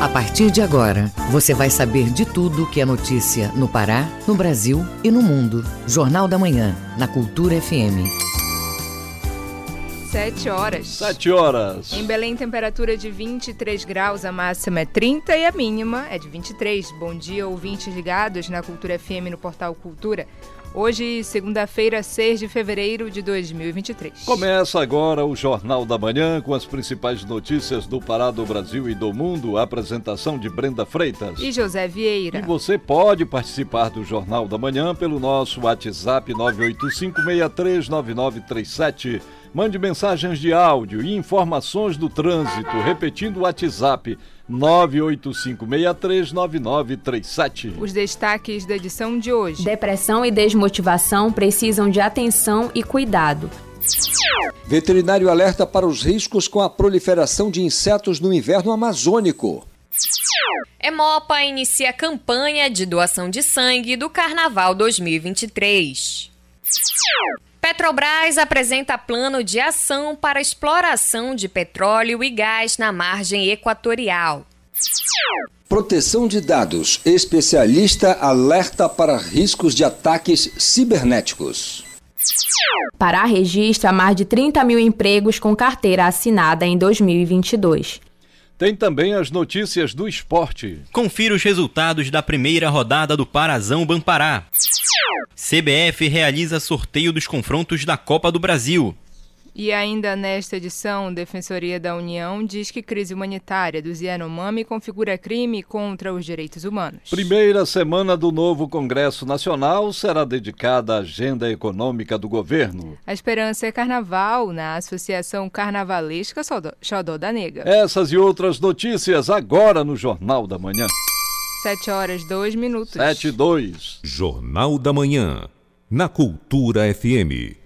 A partir de agora, você vai saber de tudo que é notícia no Pará, no Brasil e no mundo. Jornal da Manhã, na Cultura FM. Sete horas. Sete horas. Em Belém, temperatura de 23 graus, a máxima é 30 e a mínima é de 23. Bom dia, ouvintes ligados na Cultura FM no portal Cultura. Hoje, segunda-feira, 6 de fevereiro de 2023. Começa agora o Jornal da Manhã com as principais notícias do Pará, do Brasil e do mundo. A apresentação de Brenda Freitas e José Vieira. E você pode participar do Jornal da Manhã pelo nosso WhatsApp 985639937. Mande mensagens de áudio e informações do trânsito, repetindo o WhatsApp 985639937. Os destaques da edição de hoje. Depressão e desmotivação precisam de atenção e cuidado. Veterinário alerta para os riscos com a proliferação de insetos no inverno amazônico. Emopa inicia campanha de doação de sangue do Carnaval 2023. Petrobras apresenta plano de ação para exploração de petróleo e gás na margem equatorial. Proteção de dados. Especialista alerta para riscos de ataques cibernéticos. Pará registra mais de 30 mil empregos com carteira assinada em 2022. Tem também as notícias do esporte. Confira os resultados da primeira rodada do Parazão Bampará. CBF realiza sorteio dos confrontos da Copa do Brasil. E ainda nesta edição, Defensoria da União diz que crise humanitária do Yanomami configura crime contra os direitos humanos. Primeira semana do novo Congresso Nacional será dedicada à agenda econômica do governo. A esperança é carnaval na Associação Carnavalesca Xodó da Nega. Essas e outras notícias agora no Jornal da Manhã. 7 horas 2 minutos. 7 e 2. Jornal da Manhã, na Cultura FM.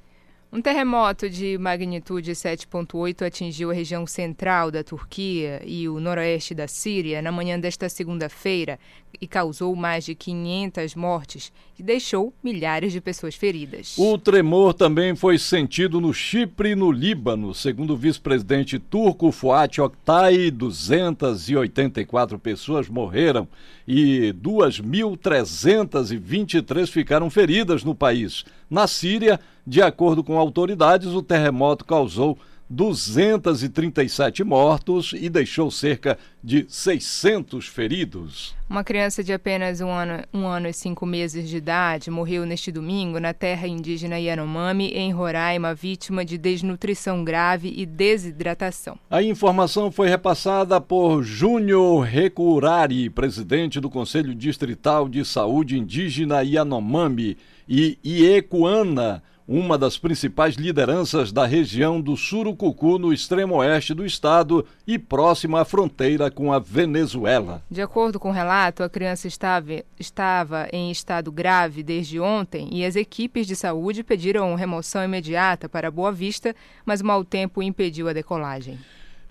Um terremoto de magnitude 7.8 atingiu a região central da Turquia e o noroeste da Síria na manhã desta segunda-feira e causou mais de 500 mortes e deixou milhares de pessoas feridas. O tremor também foi sentido no Chipre e no Líbano. Segundo o vice-presidente turco Fuat Oktay, 284 pessoas morreram e 2.323 ficaram feridas no país. Na Síria, de acordo com autoridades, o terremoto causou 237 mortos e deixou cerca de 600 feridos. Uma criança de apenas um ano, um ano e cinco meses de idade morreu neste domingo na terra indígena Yanomami, em Roraima, vítima de desnutrição grave e desidratação. A informação foi repassada por Júnior Recurari, presidente do Conselho Distrital de Saúde Indígena Yanomami, e Iecuana, uma das principais lideranças da região do Surucucu, no extremo oeste do estado e próxima à fronteira com a Venezuela. De acordo com o relato, a criança estava, estava em estado grave desde ontem e as equipes de saúde pediram remoção imediata para Boa Vista, mas o mau tempo impediu a decolagem.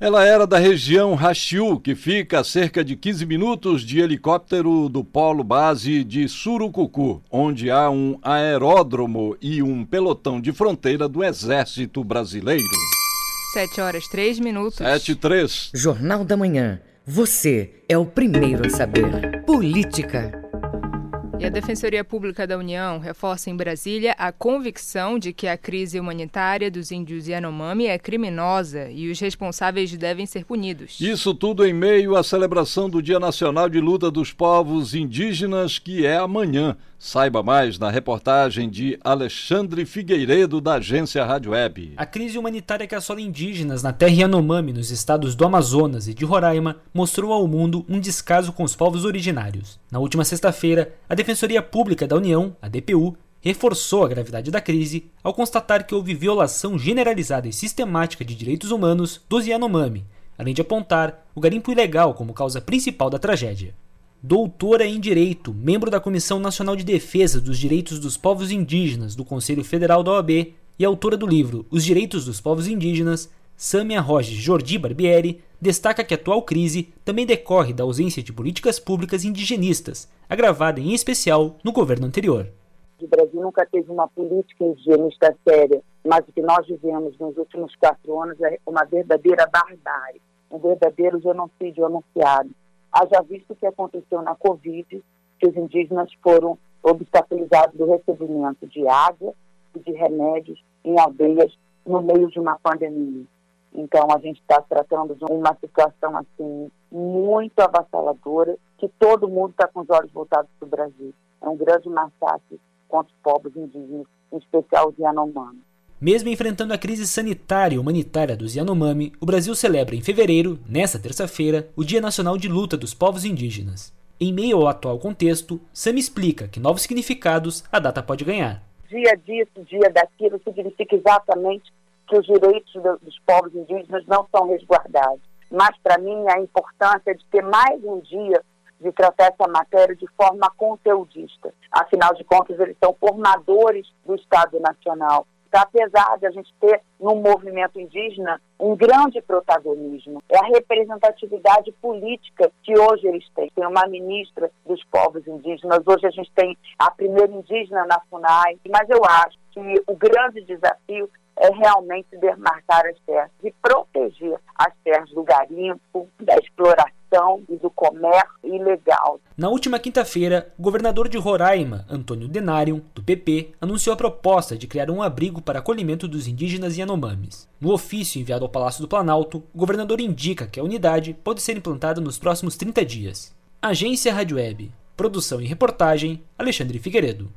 Ela era da região Rachiu, que fica a cerca de 15 minutos de helicóptero do polo base de Surucucu, onde há um aeródromo e um pelotão de fronteira do Exército Brasileiro. 7 horas 3 minutos. 7 e 3. Jornal da Manhã. Você é o primeiro a saber. Política. E a Defensoria Pública da União reforça em Brasília a convicção de que a crise humanitária dos índios Yanomami é criminosa e os responsáveis devem ser punidos. Isso tudo em meio à celebração do Dia Nacional de Luta dos Povos Indígenas, que é amanhã. Saiba mais na reportagem de Alexandre Figueiredo, da agência Rádio Web. A crise humanitária que assola indígenas na terra Yanomami, nos estados do Amazonas e de Roraima, mostrou ao mundo um descaso com os povos originários. Na última sexta-feira, a Defensoria Pública da União, a DPU, reforçou a gravidade da crise ao constatar que houve violação generalizada e sistemática de direitos humanos dos Yanomami, além de apontar o garimpo ilegal como causa principal da tragédia doutora em Direito, membro da Comissão Nacional de Defesa dos Direitos dos Povos Indígenas do Conselho Federal da OAB e autora do livro Os Direitos dos Povos Indígenas, Sâmia Roges Jordi Barbieri destaca que a atual crise também decorre da ausência de políticas públicas indigenistas, agravada em especial no governo anterior. O Brasil nunca teve uma política indigenista séria, mas o que nós vivemos nos últimos quatro anos é uma verdadeira barbárie, um verdadeiro genocídio anunciado Haja visto o que aconteceu na Covid, que os indígenas foram obstaculizados do recebimento de água e de remédios em aldeias no meio de uma pandemia. Então, a gente está tratando de uma situação assim muito avassaladora, que todo mundo está com os olhos voltados para o Brasil. É um grande massacre contra os povos indígenas, em especial os Yanomami. Mesmo enfrentando a crise sanitária e humanitária dos Yanomami, o Brasil celebra em fevereiro, nesta terça-feira, o Dia Nacional de Luta dos Povos Indígenas. Em meio ao atual contexto, Sam explica que novos significados a data pode ganhar. Dia disso, dia daquilo, significa exatamente que os direitos dos povos indígenas não são resguardados. Mas, para mim, a importância de ter mais um dia de tratar essa matéria de forma conteudista. Afinal de contas, eles são formadores do Estado Nacional. Apesar de a gente ter no movimento indígena um grande protagonismo, é a representatividade política que hoje eles têm. Tem uma ministra dos povos indígenas, hoje a gente tem a primeira indígena na FUNAI, mas eu acho que o grande desafio é realmente demarcar as terras e proteger as terras do garimpo, da exploração e do comércio ilegal. Na última quinta-feira, o governador de Roraima, Antônio Denarium, do PP, anunciou a proposta de criar um abrigo para acolhimento dos indígenas Yanomamis. No ofício enviado ao Palácio do Planalto, o governador indica que a unidade pode ser implantada nos próximos 30 dias. Agência Rádio Web. Produção e reportagem, Alexandre Figueiredo.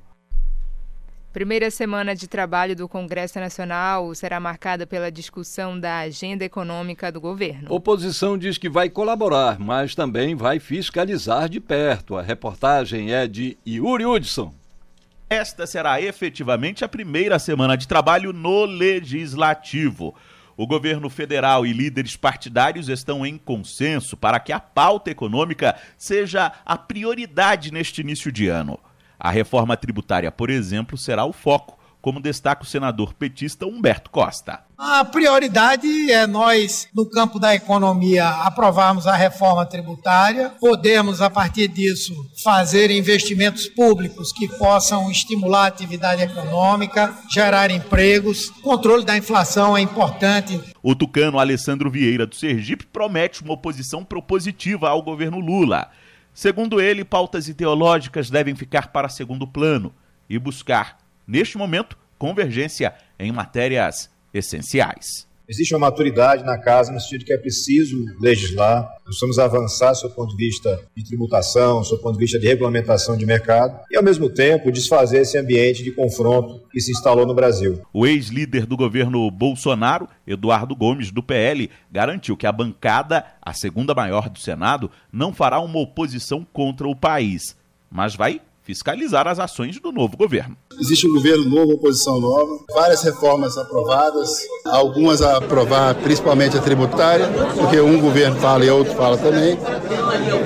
Primeira semana de trabalho do Congresso Nacional será marcada pela discussão da agenda econômica do governo. Oposição diz que vai colaborar, mas também vai fiscalizar de perto. A reportagem é de Yuri Hudson. Esta será efetivamente a primeira semana de trabalho no Legislativo. O governo federal e líderes partidários estão em consenso para que a pauta econômica seja a prioridade neste início de ano. A reforma tributária, por exemplo, será o foco, como destaca o senador petista Humberto Costa. A prioridade é nós, no campo da economia, aprovarmos a reforma tributária, podemos, a partir disso, fazer investimentos públicos que possam estimular a atividade econômica, gerar empregos. O controle da inflação é importante. O tucano Alessandro Vieira do Sergipe promete uma oposição propositiva ao governo Lula. Segundo ele, pautas ideológicas devem ficar para segundo plano e buscar, neste momento, convergência em matérias essenciais. Existe uma maturidade na casa no sentido que é preciso legislar, nós precisamos avançar do ponto de vista de tributação, do ponto de vista de regulamentação de mercado e, ao mesmo tempo, desfazer esse ambiente de confronto que se instalou no Brasil. O ex-líder do governo Bolsonaro, Eduardo Gomes, do PL, garantiu que a bancada, a segunda maior do Senado, não fará uma oposição contra o país, mas vai fiscalizar as ações do novo governo. Existe um governo novo, oposição nova, várias reformas aprovadas, algumas a aprovar, principalmente a tributária, porque um governo fala e outro fala também.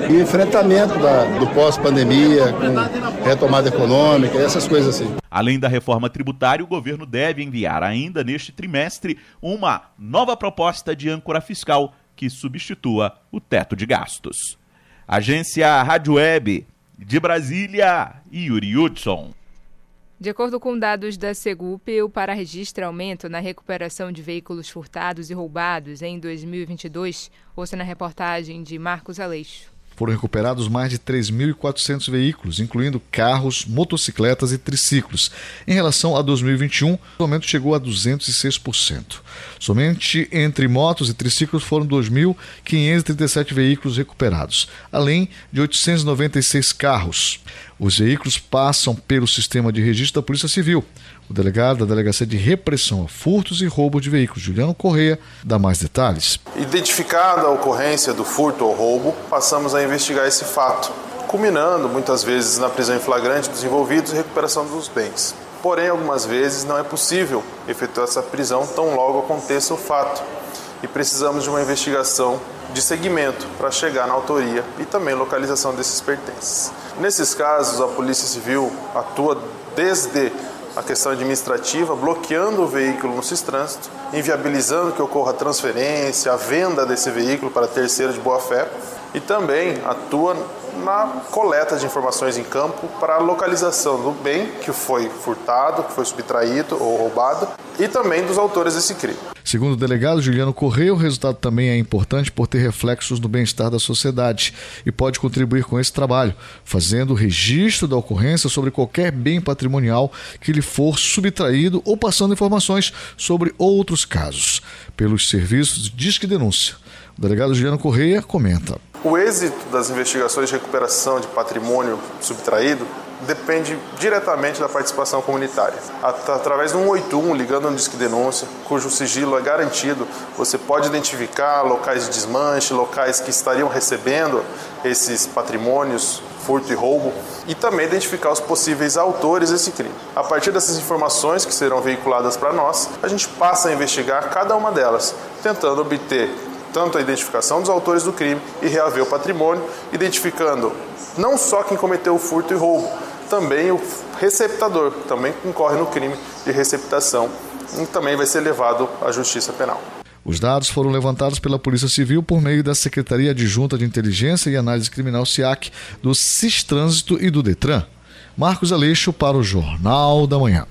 E o enfrentamento da, do pós-pandemia, com retomada econômica, essas coisas assim. Além da reforma tributária, o governo deve enviar ainda neste trimestre uma nova proposta de âncora fiscal que substitua o teto de gastos. Agência Rádio Web de Brasília, Yuri Hudson. De acordo com dados da Segup, o para-registro aumento na recuperação de veículos furtados e roubados em 2022, ouça na reportagem de Marcos Aleixo. Foram recuperados mais de 3.400 veículos, incluindo carros, motocicletas e triciclos. Em relação a 2021, o aumento chegou a 206%. Somente entre motos e triciclos foram 2.537 veículos recuperados, além de 896 carros. Os veículos passam pelo sistema de registro da Polícia Civil. O delegado da Delegacia de Repressão a Furtos e Roubo de Veículos, Juliano Correia, dá mais detalhes. Identificada a ocorrência do furto ou roubo, passamos a investigar esse fato, culminando muitas vezes na prisão em flagrante dos envolvidos e recuperação dos bens. Porém, algumas vezes não é possível efetuar essa prisão tão logo aconteça o fato e precisamos de uma investigação de segmento para chegar na autoria e também localização desses pertences. Nesses casos, a Polícia Civil atua desde a questão administrativa, bloqueando o veículo no trânsito, inviabilizando que ocorra a transferência, a venda desse veículo para terceiro de boa-fé e também atua na coleta de informações em campo para a localização do bem que foi furtado, que foi subtraído ou roubado e também dos autores desse crime. Segundo o delegado Juliano Correia, o resultado também é importante por ter reflexos no bem-estar da sociedade e pode contribuir com esse trabalho, fazendo o registro da ocorrência sobre qualquer bem patrimonial que lhe for subtraído ou passando informações sobre outros casos pelos serviços Disque Denúncia. O delegado Juliano Correia comenta. O êxito das investigações de recuperação de patrimônio subtraído depende diretamente da participação comunitária. Através do 181, ligando no Disque Denúncia, cujo sigilo é garantido, você pode identificar locais de desmanche, locais que estariam recebendo esses patrimônios, furto e roubo, e também identificar os possíveis autores desse crime. A partir dessas informações que serão veiculadas para nós, a gente passa a investigar cada uma delas, tentando obter tanto a identificação dos autores do crime e reaver o patrimônio, identificando não só quem cometeu o furto e roubo, também o receptador, também incorre no crime de receptação e também vai ser levado à justiça penal. Os dados foram levantados pela Polícia Civil por meio da Secretaria Adjunta de Inteligência e Análise Criminal SIAC, do CIS Trânsito e do DETRAN. Marcos Aleixo para o Jornal da Manhã.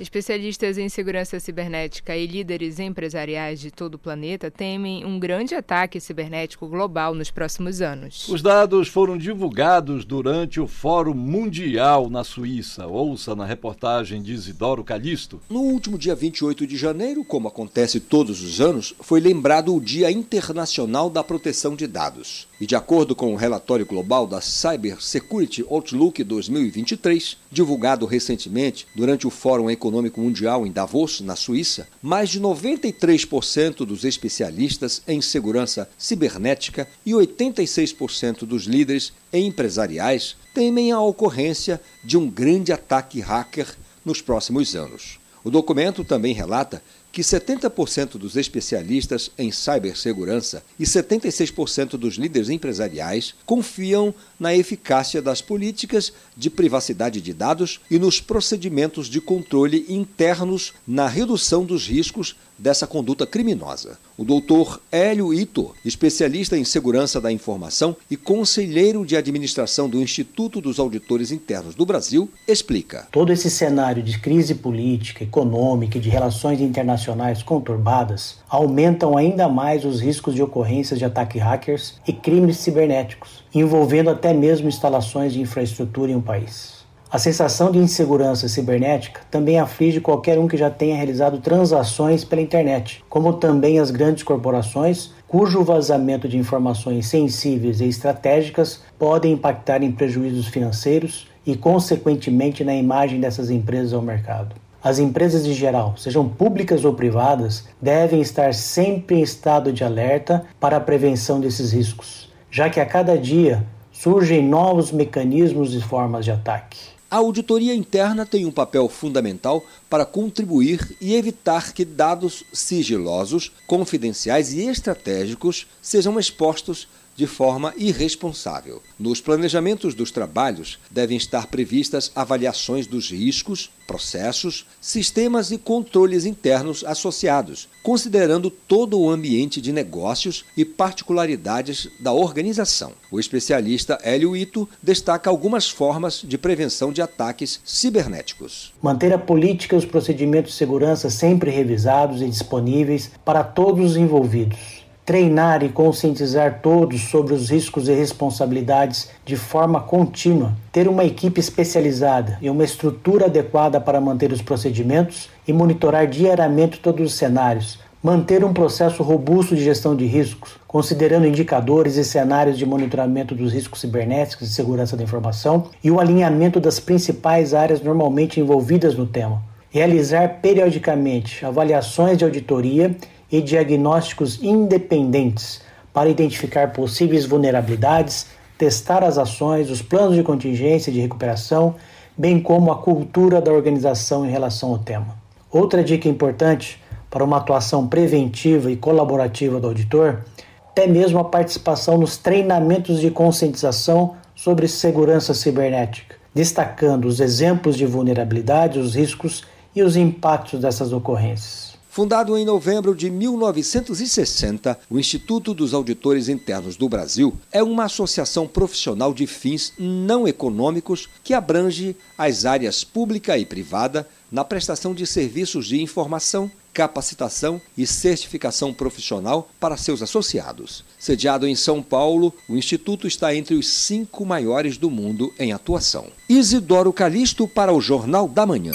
Especialistas em segurança cibernética e líderes empresariais de todo o planeta temem um grande ataque cibernético global nos próximos anos. Os dados foram divulgados durante o Fórum Mundial na Suíça. Ouça na reportagem de Isidoro Calixto. No último dia 28 de janeiro, como acontece todos os anos, foi lembrado o Dia Internacional da Proteção de Dados. E de acordo com o relatório global da Cyber Security Outlook 2023, divulgado recentemente durante o Fórum Econômico Mundial em Davos, na Suíça, mais de 93% dos especialistas em segurança cibernética e 86% dos líderes empresariais temem a ocorrência de um grande ataque hacker nos próximos anos. O documento também relata que 70% dos especialistas em cibersegurança e 76% dos líderes empresariais confiam na eficácia das políticas de privacidade de dados e nos procedimentos de controle internos na redução dos riscos dessa conduta criminosa. O doutor Hélio Ito, especialista em segurança da informação e conselheiro de administração do Instituto dos Auditores Internos do Brasil, explica. Todo esse cenário de crise política, econômica e de relações internacionais conturbadas aumentam ainda mais os riscos de ocorrências de ataques hackers e crimes cibernéticos, envolvendo até mesmo instalações de infraestrutura em um país. A sensação de insegurança cibernética também aflige qualquer um que já tenha realizado transações pela internet, como também as grandes corporações, cujo vazamento de informações sensíveis e estratégicas podem impactar em prejuízos financeiros e, consequentemente, na imagem dessas empresas ao mercado. As empresas em geral, sejam públicas ou privadas, devem estar sempre em estado de alerta para a prevenção desses riscos, já que a cada dia surgem novos mecanismos e formas de ataque. A auditoria interna tem um papel fundamental para contribuir e evitar que dados sigilosos, confidenciais e estratégicos sejam expostos de forma irresponsável. Nos planejamentos dos trabalhos devem estar previstas avaliações dos riscos, processos, sistemas e controles internos associados, considerando todo o ambiente de negócios e particularidades da organização. O especialista Hélio Ito destaca algumas formas de prevenção de ataques cibernéticos. Manter a política e os procedimentos de segurança sempre revisados e disponíveis para todos os envolvidos treinar e conscientizar todos sobre os riscos e responsabilidades de forma contínua, ter uma equipe especializada e uma estrutura adequada para manter os procedimentos e monitorar diariamente todos os cenários, manter um processo robusto de gestão de riscos, considerando indicadores e cenários de monitoramento dos riscos cibernéticos e segurança da informação e o alinhamento das principais áreas normalmente envolvidas no tema. Realizar periodicamente avaliações de auditoria e diagnósticos independentes para identificar possíveis vulnerabilidades, testar as ações, os planos de contingência e de recuperação, bem como a cultura da organização em relação ao tema. Outra dica importante para uma atuação preventiva e colaborativa do auditor, até mesmo a participação nos treinamentos de conscientização sobre segurança cibernética, destacando os exemplos de vulnerabilidade, os riscos e os impactos dessas ocorrências. Fundado em novembro de 1960, o Instituto dos Auditores Internos do Brasil é uma associação profissional de fins não econômicos que abrange as áreas pública e privada, na prestação de serviços de informação, capacitação e certificação profissional para seus associados. Sediado em São Paulo, o Instituto está entre os cinco maiores do mundo em atuação. Isidoro Calixto para o Jornal da Manhã.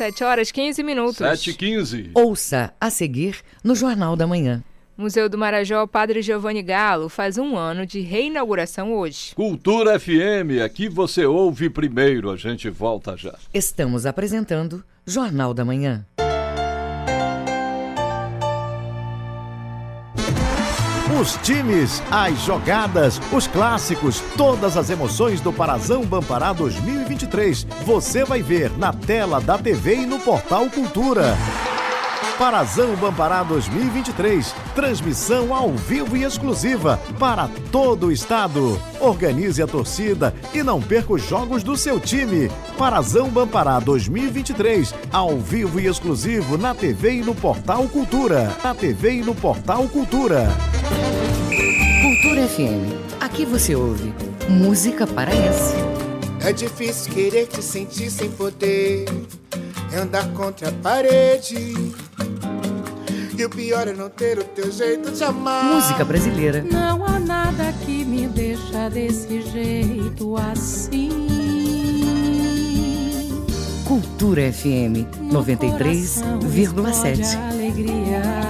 7 horas 15 minutos. 7 e 15. Ouça a seguir no Jornal da Manhã. Museu do Marajó Padre Giovanni Galo faz um ano de reinauguração hoje. Cultura FM, aqui você ouve primeiro, a gente volta já. Estamos apresentando Jornal da Manhã. Os times, as jogadas, os clássicos, todas as emoções do Parazão Bampará 2023. Você vai ver na tela da TV e no portal Cultura. Parazão Bampará 2023. Transmissão ao vivo e exclusiva para todo o estado. Organize a torcida e não perca os jogos do seu time. Parazão Bampará 2023. Ao vivo e exclusivo na TV e no Portal Cultura. Na TV e no Portal Cultura. Cultura FM. Aqui você ouve música paraense. É difícil querer te sentir sem poder. É andar contra a parede. E o pior é não ter o teu jeito de amar. Música brasileira. Não há nada que me deixa desse jeito assim. Cultura FM 93,7.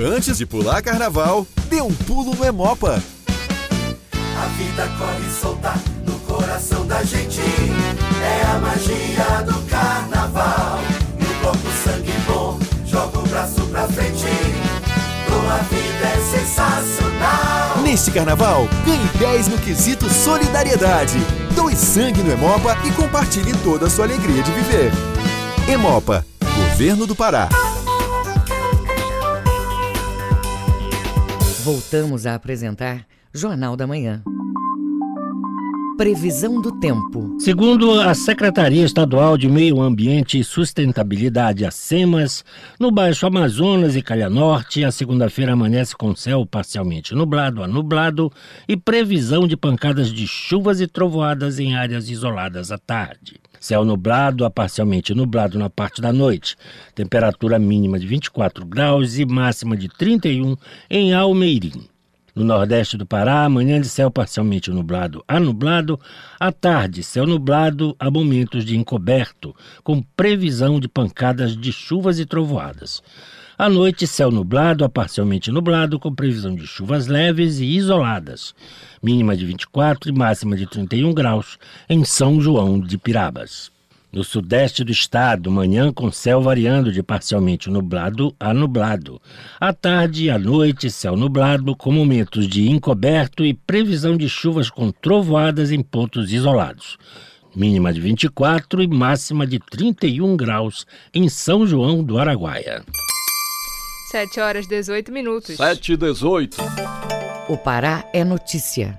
Antes de pular carnaval, dê um pulo no Emopa. A vida corre solta no coração da gente. É a magia do carnaval. No corpo sangue bom, joga o braço pra frente. Tua vida é sensacional. Neste carnaval, ganhe 10 no quesito solidariedade. Doe sangue no Emopa e compartilhe toda a sua alegria de viver. Emopa, Governo do Pará. Voltamos a apresentar Jornal da Manhã. Previsão do tempo. Segundo a Secretaria Estadual de Meio Ambiente e Sustentabilidade, a SEMAS, no Baixo Amazonas e Calha Norte, a segunda-feira amanhece com céu parcialmente nublado a nublado e previsão de pancadas de chuvas e trovoadas em áreas isoladas à tarde. Céu nublado a parcialmente nublado na parte da noite. Temperatura mínima de 24 graus e máxima de 31 em Almeirim. No nordeste do Pará, amanhã de céu parcialmente nublado a nublado, à tarde, céu nublado a momentos de encoberto, com previsão de pancadas de chuvas e trovoadas. À noite, céu nublado a parcialmente nublado, com previsão de chuvas leves e isoladas. Mínima de 24 e máxima de 31 graus em São João de Pirabas. No sudeste do estado, manhã com céu variando de parcialmente nublado a nublado. À tarde e à noite, céu nublado, com momentos de encoberto e previsão de chuvas com trovoadas em pontos isolados. Mínima de 24 e máxima de 31 graus em São João do Araguaia. 7 horas 18 minutos. 7 e 18. O Pará é notícia.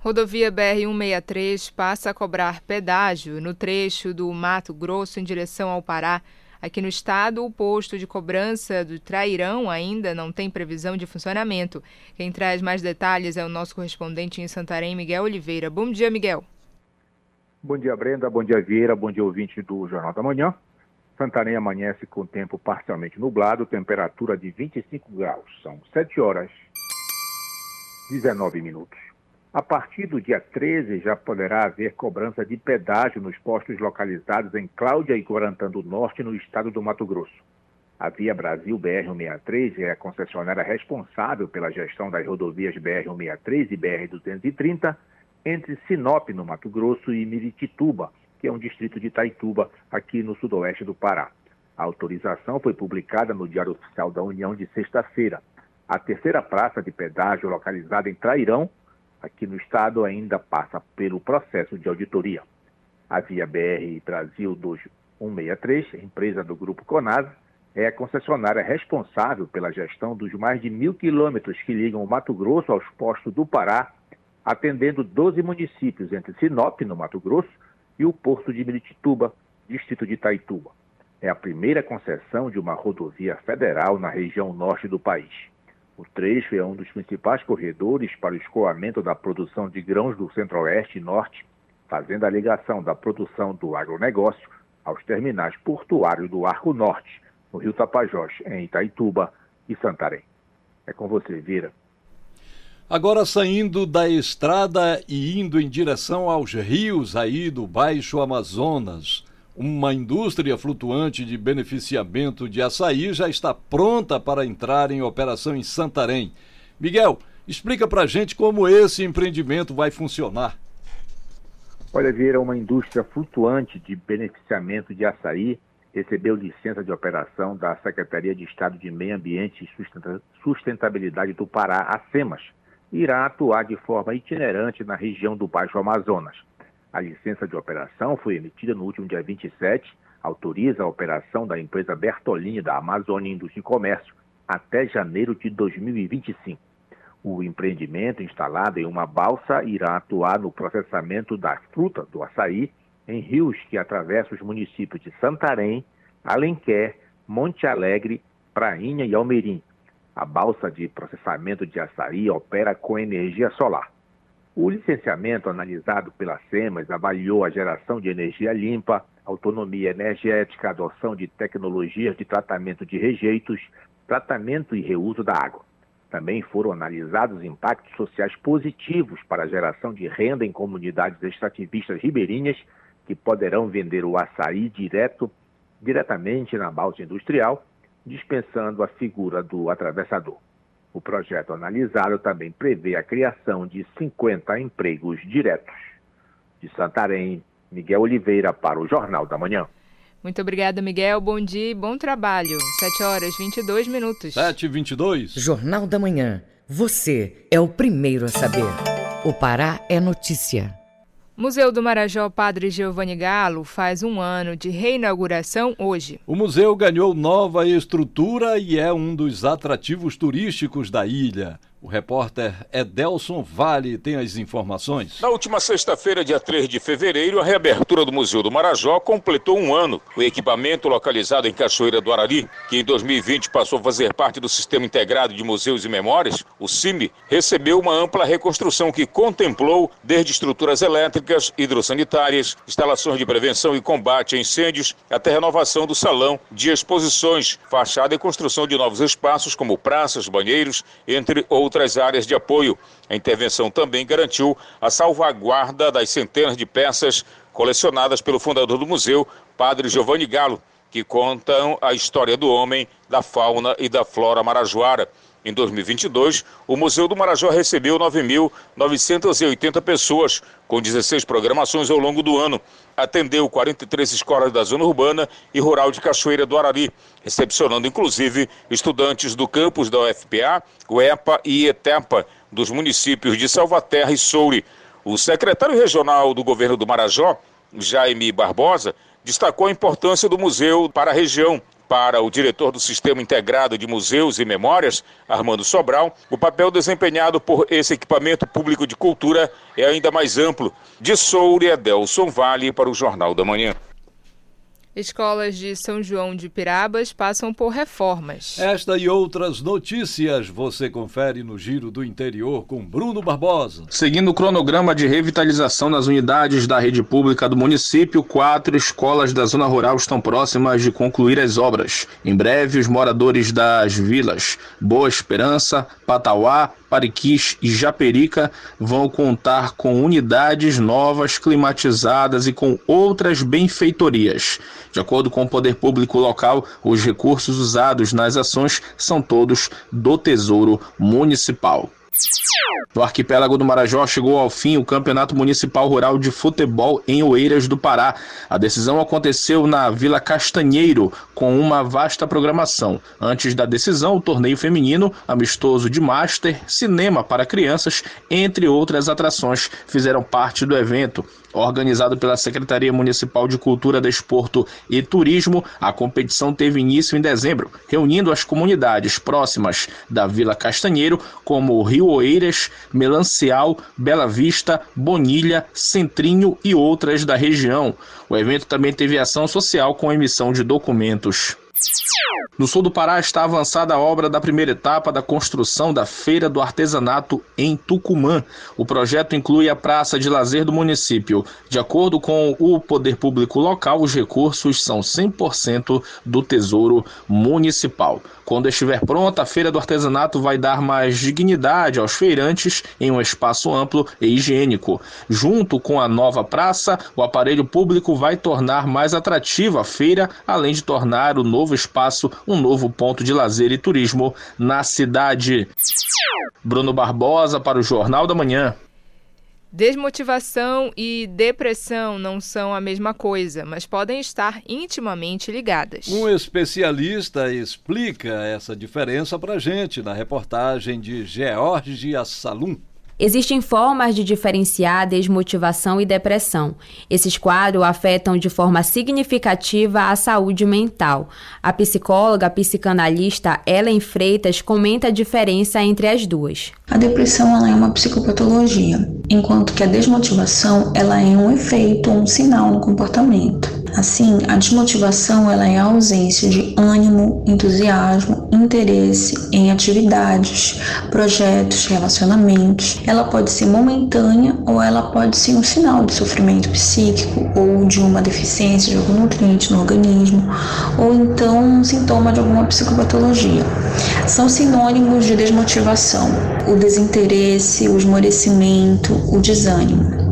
Rodovia BR-163 passa a cobrar pedágio no trecho do Mato Grosso em direção ao Pará. Aqui no estado, o posto de cobrança do Trairão ainda não tem previsão de funcionamento. Quem traz mais detalhes é o nosso correspondente em Santarém, Miguel Oliveira. Bom dia, Miguel. Bom dia, Brenda. Bom dia, Vieira. Bom dia, ouvinte do Jornal da Manhã. Santarém amanhece com tempo parcialmente nublado, temperatura de 25 graus. São 7 horas 19 minutos. A partir do dia 13 já poderá haver cobrança de pedágio nos postos localizados em Cláudia e Guarantã do Norte, no estado do Mato Grosso. A Via Brasil BR-163 é a concessionária responsável pela gestão das rodovias BR-163 e BR-230 entre Sinop, no Mato Grosso, e Miritituba, que é um distrito de Itaituba, aqui no sudoeste do Pará. A autorização foi publicada no Diário Oficial da União de sexta-feira. A terceira praça de pedágio, localizada em Trairão, aqui no estado, ainda passa pelo processo de auditoria. A Via BR Brasil 2163, empresa do Grupo Conasa, é a concessionária responsável pela gestão dos mais de mil quilômetros que ligam o Mato Grosso aos postos do Pará, atendendo 12 municípios entre Sinop, no Mato Grosso, e o Porto de Miritituba, distrito de Itaituba. É a primeira concessão de uma rodovia federal na região norte do país. O trecho é um dos principais corredores para o escoamento da produção de grãos do centro-oeste e norte, fazendo a ligação da produção do agronegócio aos terminais portuários do Arco Norte, no Rio Tapajós, em Itaituba e Santarém. É com você, Vira. Agora saindo da estrada e indo em direção aos rios aí do Baixo Amazonas. Uma indústria flutuante de beneficiamento de açaí já está pronta para entrar em operação em Santarém. Miguel, explica pra gente como esse empreendimento vai funcionar. Olha, Vieira, uma indústria flutuante de beneficiamento de açaí recebeu licença de operação da Secretaria de Estado de Meio Ambiente e Sustentabilidade do Pará, a SEMAS, irá atuar de forma itinerante na região do Baixo Amazonas. A licença de operação foi emitida no último dia 27, autoriza a operação da empresa Bertolini da Amazônia Indústria e Comércio até janeiro de 2025. O empreendimento, instalado em uma balsa, irá atuar no processamento da fruta do açaí em rios que atravessam os municípios de Santarém, Alenquer, Monte Alegre, Prainha e Almerim. A balsa de processamento de açaí opera com energia solar. O licenciamento analisado pela SEMAS avaliou a geração de energia limpa, autonomia energética, adoção de tecnologias de tratamento de rejeitos, tratamento e reuso da água. Também foram analisados impactos sociais positivos para a geração de renda em comunidades extrativistas ribeirinhas que poderão vender o açaí direto, diretamente na balsa industrial, dispensando a figura do atravessador. O projeto analisado também prevê a criação de 50 empregos diretos. De Santarém, Miguel Oliveira para o Jornal da Manhã. Muito obrigada, Miguel. Bom dia e bom trabalho. 7 horas 22 minutos. 7 e 22. Jornal da Manhã. Você é o primeiro a saber. O Pará é notícia. Museu do Marajó Padre Giovanni Galo faz um ano de reinauguração hoje. O museu ganhou nova estrutura e é um dos atrativos turísticos da ilha. O repórter Edelson Vale tem as informações. Na última sexta-feira, dia 3 de fevereiro, a reabertura do Museu do Marajó completou um ano. O equipamento, localizado em Cachoeira do Arari, que em 2020 passou a fazer parte do Sistema Integrado de Museus e Memórias, o CIMI, recebeu uma ampla reconstrução que contemplou desde estruturas elétricas, hidrossanitárias, instalações de prevenção e combate a incêndios, até renovação do salão de exposições, fachada e construção de novos espaços como praças, banheiros, entre outros outras áreas de apoio. A intervenção também garantiu a salvaguarda das centenas de peças colecionadas pelo fundador do museu, Padre Giovanni Galo, que contam a história do homem, da fauna e da flora marajoara. Em 2022, o Museu do Marajó recebeu 9.980 pessoas, com 16 programações ao longo do ano. Atendeu 43 escolas da zona urbana e rural de Cachoeira do Arari, recepcionando inclusive estudantes do campus da UFPA, UEPA e ETEPA, dos municípios de Salvaterra e Soure. O secretário regional do governo do Marajó, Jaime Barbosa, destacou a importância do museu para a região para o diretor do Sistema Integrado de Museus e Memórias, Armando Sobral, o papel desempenhado por esse equipamento público de cultura é ainda mais amplo. De Soure, Delson Vale para o Jornal da Manhã. Escolas de São João de Pirabas passam por reformas. Esta e outras notícias você confere no Giro do Interior com Bruno Barbosa. Seguindo o cronograma de revitalização nas unidades da rede pública do município, quatro escolas da zona rural estão próximas de concluir as obras. Em breve, os moradores das vilas Boa Esperança, Patauá, Pariquis e Japerica vão contar com unidades novas, climatizadas e com outras benfeitorias. De acordo com o poder público local, os recursos usados nas ações são todos do Tesouro Municipal. No arquipélago do Marajó chegou ao fim o Campeonato Municipal Rural de Futebol em Oeiras do Pará. A decisão aconteceu na Vila Castanheiro, com uma vasta programação. Antes da decisão, o torneio feminino, amistoso de Master, cinema para crianças, entre outras atrações, fizeram parte do evento. Organizado pela Secretaria Municipal de Cultura, Desporto e Turismo, a competição teve início em dezembro, reunindo as comunidades próximas da Vila Castanheiro, como Rio Oeiras, Melancial, Bela Vista, Bonilha, Centrinho e outras da região. O evento também teve ação social com emissão de documentos. No sul do Pará está avançada a obra da primeira etapa da construção da Feira do Artesanato em Tucumã. O projeto inclui a praça de lazer do município. De acordo com o poder público local, os recursos são 100% do Tesouro Municipal. Quando estiver pronta, a Feira do Artesanato vai dar mais dignidade aos feirantes em um espaço amplo e higiênico. Junto com a nova praça, o aparelho público vai tornar mais atrativa a feira, além de tornar o novo espaço um novo ponto de lazer e turismo na cidade. Bruno Barbosa para o Jornal da Manhã. Desmotivação e depressão não são a mesma coisa, mas podem estar intimamente ligadas. Um especialista explica essa diferença para gente na reportagem de George Assalum. Existem formas de diferenciar desmotivação e depressão. Esses quadros afetam de forma significativa a saúde mental. A psicóloga psicanalista Ellen Freitas comenta a diferença entre as duas. A depressão ela é uma psicopatologia, enquanto que a desmotivação ela é um efeito ou um sinal no comportamento. Assim, a desmotivação ela é a ausência de ânimo, entusiasmo, interesse em atividades, projetos, relacionamentos. Ela pode ser momentânea ou ela pode ser um sinal de sofrimento psíquico ou de uma deficiência de algum nutriente no organismo, ou então um sintoma de alguma psicopatologia. São sinônimos de desmotivação: o desinteresse, o esmorecimento, o desânimo.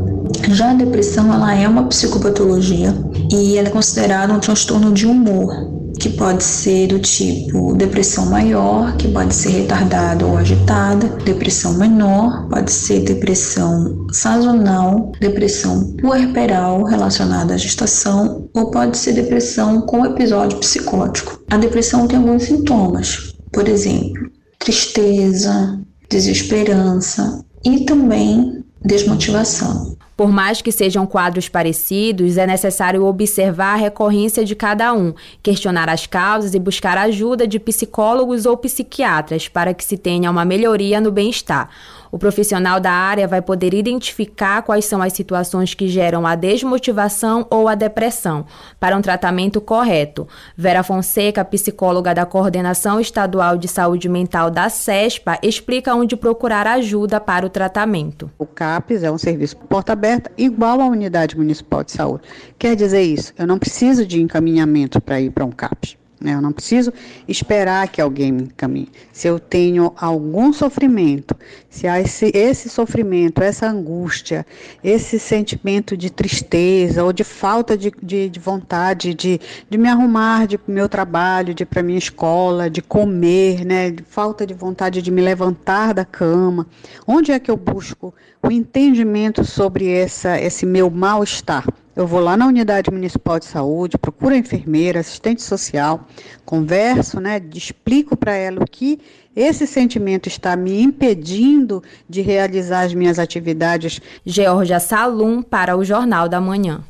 Já a depressão ela é uma psicopatologia e ela é considerada um transtorno de humor, que pode ser do tipo depressão maior, que pode ser retardada ou agitada, depressão menor, pode ser depressão sazonal, depressão puerperal relacionada à gestação, ou pode ser depressão com episódio psicótico. A depressão tem alguns sintomas, por exemplo, tristeza, desesperança e também desmotivação. Por mais que sejam quadros parecidos, é necessário observar a recorrência de cada um, questionar as causas e buscar ajuda de psicólogos ou psiquiatras para que se tenha uma melhoria no bem-estar. O profissional da área vai poder identificar quais são as situações que geram a desmotivação ou a depressão, para um tratamento correto. Vera Fonseca, psicóloga da Coordenação Estadual de Saúde Mental da CESPA, explica onde procurar ajuda para o tratamento. O CAPES é um serviço porta aberta igual à unidade municipal de saúde. Quer dizer isso, eu não preciso de encaminhamento para ir para um CAPES. Né? Eu não preciso esperar que alguém me encaminhe. Se eu tenho algum sofrimento, se há esse, esse sofrimento, essa angústia, esse sentimento de tristeza ou de falta de, de, de vontade de, de me arrumar de meu trabalho, de para minha escola, de comer, né? de falta de vontade de me levantar da cama, onde é que eu busco o entendimento sobre essa, esse meu mal-estar? Eu vou lá na unidade municipal de saúde, procuro a enfermeira, assistente social, converso, né, explico para ela o que esse sentimento está me impedindo de realizar as minhas atividades. Georgia Salum para o Jornal da Manhã.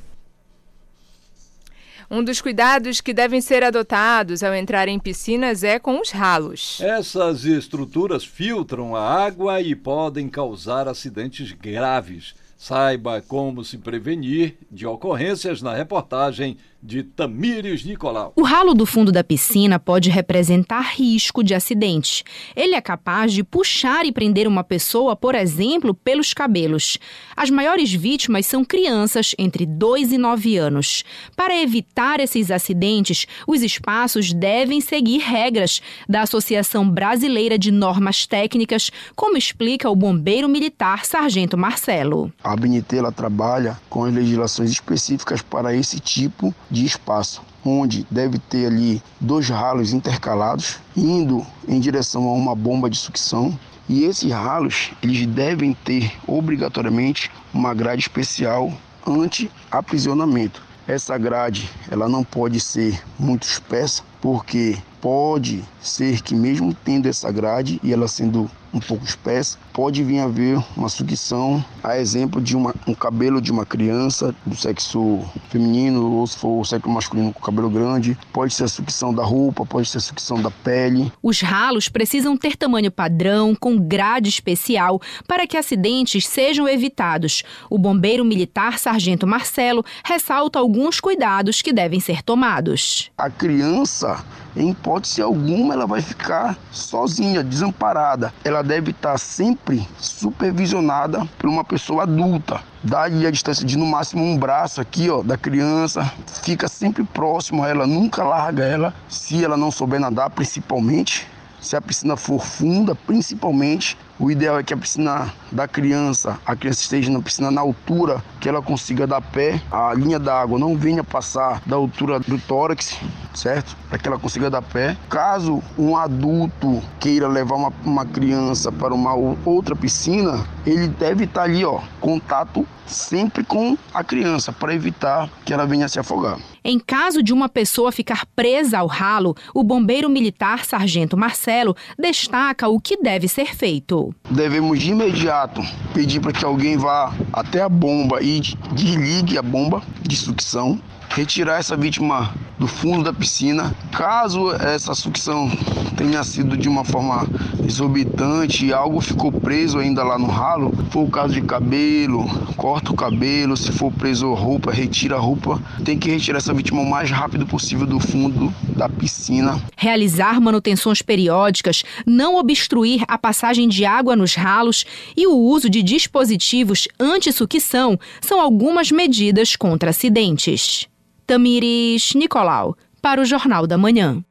Um dos cuidados que devem ser adotados ao entrar em piscinas é com os ralos. Essas estruturas filtram a água e podem causar acidentes graves. Saiba como se prevenir de ocorrências na reportagem de Tamires Nicolau. O ralo do fundo da piscina pode representar risco de acidente. Ele é capaz de puxar e prender uma pessoa, por exemplo, pelos cabelos. As maiores vítimas são crianças entre 2 e 9 anos. Para evitar esses acidentes, os espaços devem seguir regras da Associação Brasileira de Normas Técnicas, como explica o bombeiro militar Sargento Marcelo. A ABNT ela trabalha com as legislações específicas para esse tipo de espaço, onde deve ter ali dois ralos intercalados, indo em direção a uma bomba de sucção. E esses ralos, eles devem ter obrigatoriamente uma grade especial anti-aprisionamento. Essa grade, ela não pode ser muito espessa, porque pode ser que mesmo tendo essa grade e ela sendo um pouco espessa, pode vir a haver uma sucção, a exemplo de uma, um cabelo de uma criança do sexo feminino, ou se for o sexo masculino com cabelo grande, pode ser a sucção da roupa, pode ser a sucção da pele. Os ralos precisam ter tamanho padrão, com grade especial, para que acidentes sejam evitados. O bombeiro militar Sargento Marcelo ressalta alguns cuidados que devem ser tomados. A criança em hipótese alguma ela vai ficar sozinha, desamparada. Ela deve estar sempre supervisionada por uma pessoa adulta. Ali a distância de no máximo um braço aqui, ó, da criança. Fica sempre próximo a ela, nunca larga ela. Se ela não souber nadar, principalmente, se a piscina for funda, principalmente, o ideal é que a piscina da criança, a criança esteja na piscina na altura que ela consiga dar pé, a linha da água não venha passar da altura do tórax, certo? Para que ela consiga dar pé. Caso um adulto queira levar uma, uma criança para uma outra piscina, ele deve estar ali, ó, contato sempre com a criança para evitar que ela venha se afogar. Em caso de uma pessoa ficar presa ao ralo, o bombeiro militar Sargento Marcelo destaca o que deve ser feito. Devemos de imediato pedir para que alguém vá até a bomba e desligue a bomba de sucção retirar essa vítima do fundo da piscina. Caso essa sucção tenha sido de uma forma exorbitante e algo ficou preso ainda lá no ralo, for o caso de cabelo, corta o cabelo, se for preso roupa, retira a roupa. Tem que retirar essa vítima o mais rápido possível do fundo da piscina. Realizar manutenções periódicas, não obstruir a passagem de água nos ralos e o uso de dispositivos anti-sucção são algumas medidas contra acidentes. Tamires Nicolau, para o Jornal da Manhã.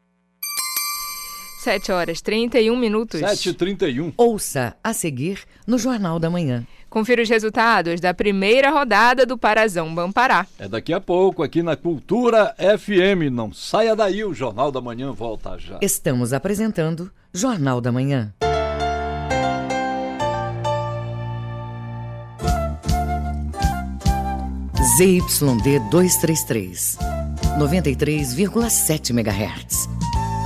7 horas 31 minutos. 7h31. Ouça a seguir no Jornal da Manhã. Confira os resultados da primeira rodada do Parazão Bampará. É daqui a pouco, aqui na Cultura FM. Não saia daí, o Jornal da Manhã volta já. Estamos apresentando Jornal da Manhã. ZYD 233, 93,7 MHz.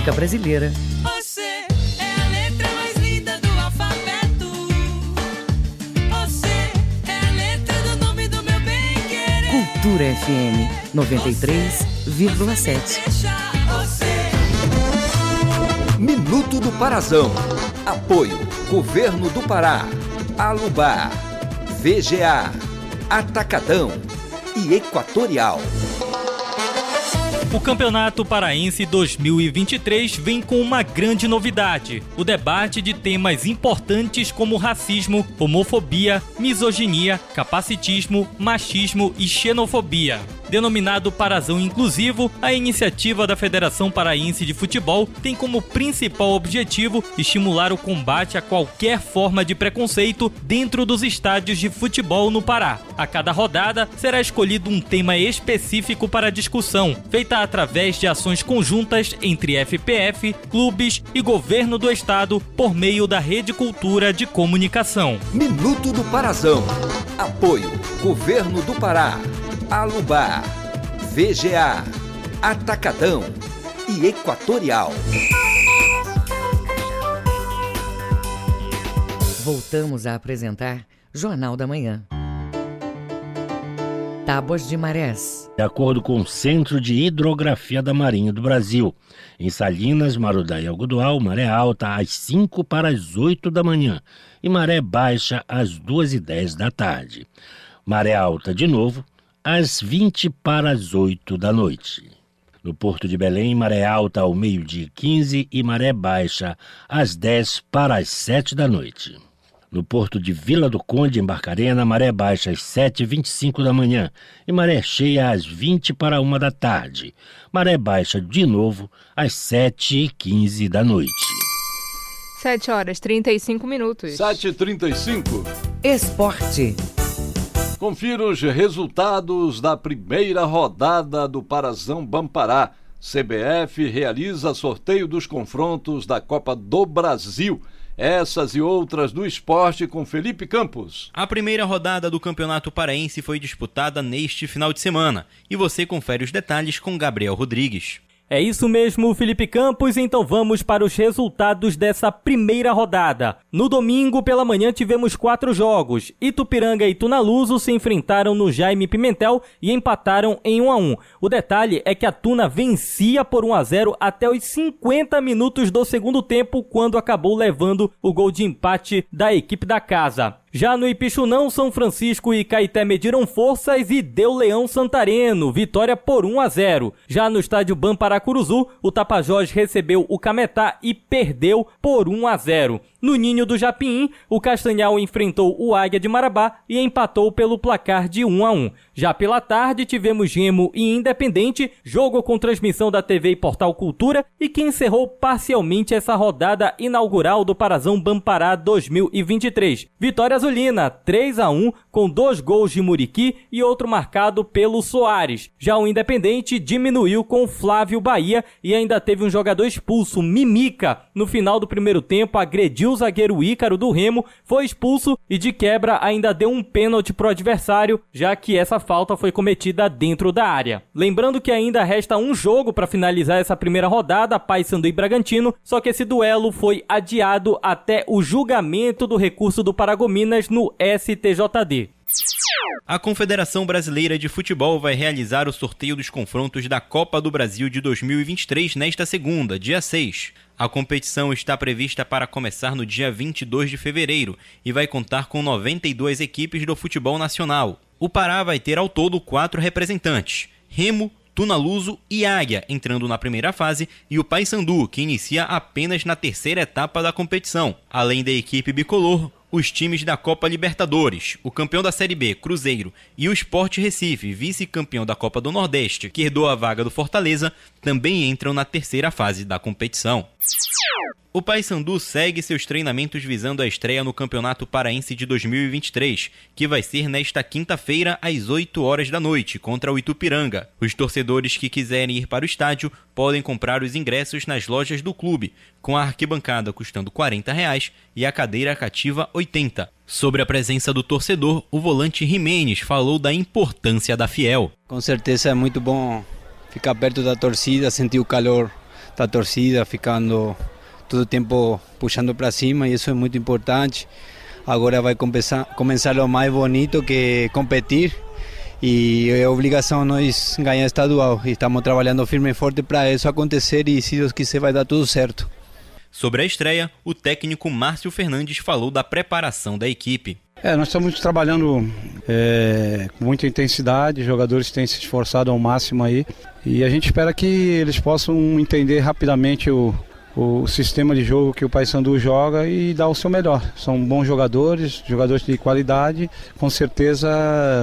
Música brasileira. Você é a letra mais linda do alfabeto. Você é a letra do nome do meu bem querer. Cultura FM 93,7. Deixa você. Minuto do Parazão. Apoio Governo do Pará, Alubar, VGA, Atacadão e Equatorial. O Campeonato Paraense 2023 vem com uma grande novidade: o debate de temas importantes como racismo, homofobia, misoginia, capacitismo, machismo e xenofobia. Denominado Parazão Inclusivo, a iniciativa da Federação Paraense de Futebol tem como principal objetivo estimular o combate a qualquer forma de preconceito dentro dos estádios de futebol no Pará. A cada rodada será escolhido um tema específico para discussão, feita através de ações conjuntas entre FPF, clubes e governo do estado por meio da Rede Cultura de Comunicação. Minuto do Parazão. Apoio Governo do Pará, Alubar, VGA, Atacadão e Equatorial. Voltamos a apresentar Jornal da Manhã. Tábuas de marés. De acordo com o Centro de Hidrografia da Marinha do Brasil, em Salinas, Marudá e Algodual, maré alta às 5 para as 8 da manhã e maré baixa às 2 e 10 da tarde. Maré alta de novo às 20 para as 8 da noite. No Porto de Belém, maré alta ao meio-dia 15 e maré baixa às 10 para as 7 da noite. No porto de Vila do Conde, em Barcarena, maré baixa às 7h25 da manhã e maré cheia às 20 para uma da tarde. Maré baixa de novo às 7h15 da noite. 7 horas 35 minutos. 7h35. Esporte. Confira os resultados da primeira rodada do Parazão Bampará. CBF realiza sorteio dos confrontos da Copa do Brasil. Essas e outras do esporte com Felipe Campos. A primeira rodada do Campeonato Paraense foi disputada neste final de semana e você confere os detalhes com Gabriel Rodrigues. É isso mesmo, Felipe Campos. Então vamos para os resultados dessa primeira rodada. No domingo pela manhã tivemos quatro jogos. Itupiranga e Tunaluso se enfrentaram no Jaime Pimentel e empataram em 1 a 1. O detalhe é que a Tuna vencia por 1 a 0 até os 50 minutos do segundo tempo, quando acabou levando o gol de empate da equipe da casa. Já no Ipixunão, São Francisco e Caeté mediram forças e deu Leão Santareno, vitória por 1 a 0. Já no estádio Bamparacuruzu, o Tapajós recebeu o Cametá e perdeu por 1 a 0. No Ninho do Japim, o Castanhal enfrentou o Águia de Marabá e empatou pelo placar de 1 a 1. Já pela tarde, tivemos Gemo e Independente, jogo com transmissão da TV e Portal Cultura e que encerrou parcialmente essa rodada inaugural do Parazão Bampará 2023. Vitória Azulina, 3 a 1, com dois gols de Muriqui e outro marcado pelo Soares. Já o Independente diminuiu com Flávio Bahia e ainda teve um jogador expulso, Mimica, no final do primeiro tempo, agrediu o zagueiro Ícaro do Remo, foi expulso e de quebra ainda deu um pênalti pro adversário, já que essa falta foi cometida dentro da área. Lembrando que ainda resta um jogo para finalizar essa primeira rodada, Paysandu e Bragantino, só que esse duelo foi adiado até o julgamento do recurso do Paragominas no STJD. A Confederação Brasileira de Futebol vai realizar o sorteio dos confrontos da Copa do Brasil de 2023 nesta segunda, dia 6. A competição está prevista para começar no dia 22 de fevereiro e vai contar com 92 equipes do futebol nacional. O Pará vai ter ao todo quatro representantes: Remo, Tunaluso e Águia entrando na primeira fase e o Paysandu, que inicia apenas na terceira etapa da competição. Além da equipe bicolor, os times da Copa Libertadores, o campeão da Série B, Cruzeiro, e o Sport Recife, vice-campeão da Copa do Nordeste, que herdou a vaga do Fortaleza, também entram na terceira fase da competição. O Paysandu segue seus treinamentos visando a estreia no Campeonato Paraense de 2023, que vai ser nesta quinta-feira às 8 horas da noite contra o Itupiranga. Os torcedores que quiserem ir para o estádio podem comprar os ingressos nas lojas do clube, com a arquibancada custando 40 reais e a cadeira cativa R$ 80. Sobre a presença do torcedor, o volante Jimenez falou da importância da Fiel. Com certeza é muito bom ficar perto da torcida, sentir o calor da torcida, ficando todo o tempo puxando para cima e isso é muito importante. Agora vai começar, começar o mais bonito que competir e é obrigação nós ganhar estadual. E estamos trabalhando firme e forte para isso acontecer e se Deus quiser vai dar tudo certo. Sobre a estreia, o técnico Márcio Fernandes falou da preparação da equipe. É, nós estamos trabalhando é, com muita intensidade, os jogadores têm se esforçado ao máximo aí e a gente espera que eles possam entender rapidamente o, o sistema de jogo que o Paysandu joga e dar o seu melhor. São bons jogadores, jogadores de qualidade, com certeza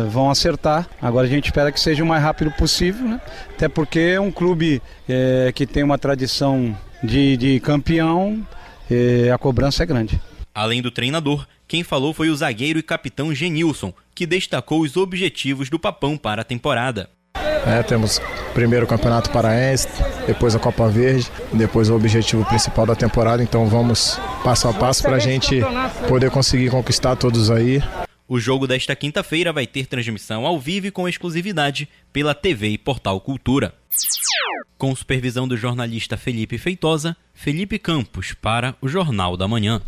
vão acertar. Agora a gente espera que seja o mais rápido possível, né? até porque é um clube é, que tem uma tradição de, de campeão, é, a cobrança é grande. Além do treinador, quem falou foi o zagueiro e capitão Genilson, que destacou os objetivos do Papão para a temporada. É, temos primeiro o Campeonato Paraense, depois a Copa Verde, depois o objetivo principal da temporada, então vamos passo a passo para a gente poder conseguir conquistar todos aí. O jogo desta quinta-feira vai ter transmissão ao vivo e com exclusividade pela TV e Portal Cultura. Com supervisão do jornalista Felipe Feitosa, Felipe Campos para o Jornal da Manhã.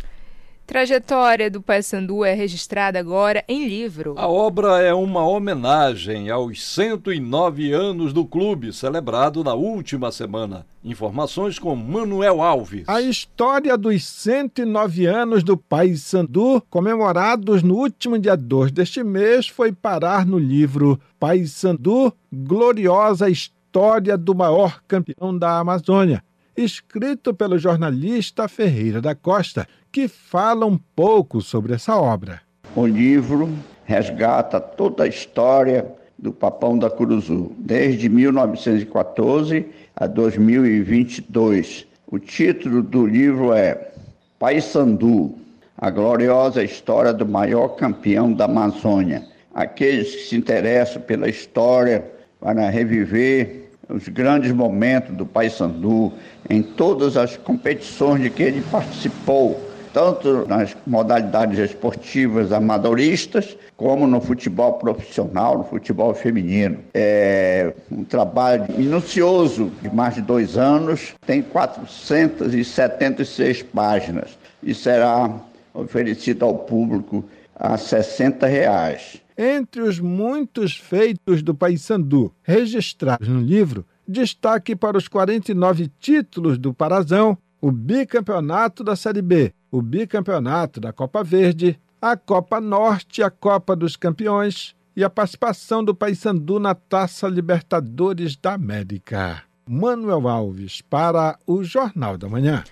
Trajetória do Paysandu é registrada agora em livro. A obra é uma homenagem aos 109 anos do clube, celebrado na última semana. Informações com Manuel Alves. A história dos 109 anos do Paysandu, comemorados no último dia 2 deste mês, foi parar no livro Paysandu, Gloriosa História do Maior Campeão da Amazônia escrito pelo jornalista Ferreira da Costa, que fala um pouco sobre essa obra. O livro resgata toda a história do Papão da Curuzu, desde 1914 a 2022. O título do livro é Paysandu, a gloriosa história do maior campeão da Amazônia. Aqueles que se interessam pela história para reviver os grandes momentos do Paysandu em todas as competições de que ele participou, tanto nas modalidades esportivas amadoristas, como no futebol profissional, no futebol feminino. É um trabalho minucioso de mais de dois anos, tem 476 páginas e será oferecido ao público a 60 reais. Entre os muitos feitos do Paysandu registrados no livro, destaque para os 49 títulos do Parazão, o bicampeonato da Série B, o bicampeonato da Copa Verde, a Copa Norte, a Copa dos Campeões e a participação do Paysandu na Taça Libertadores da América. Manuel Alves para o Jornal da Manhã.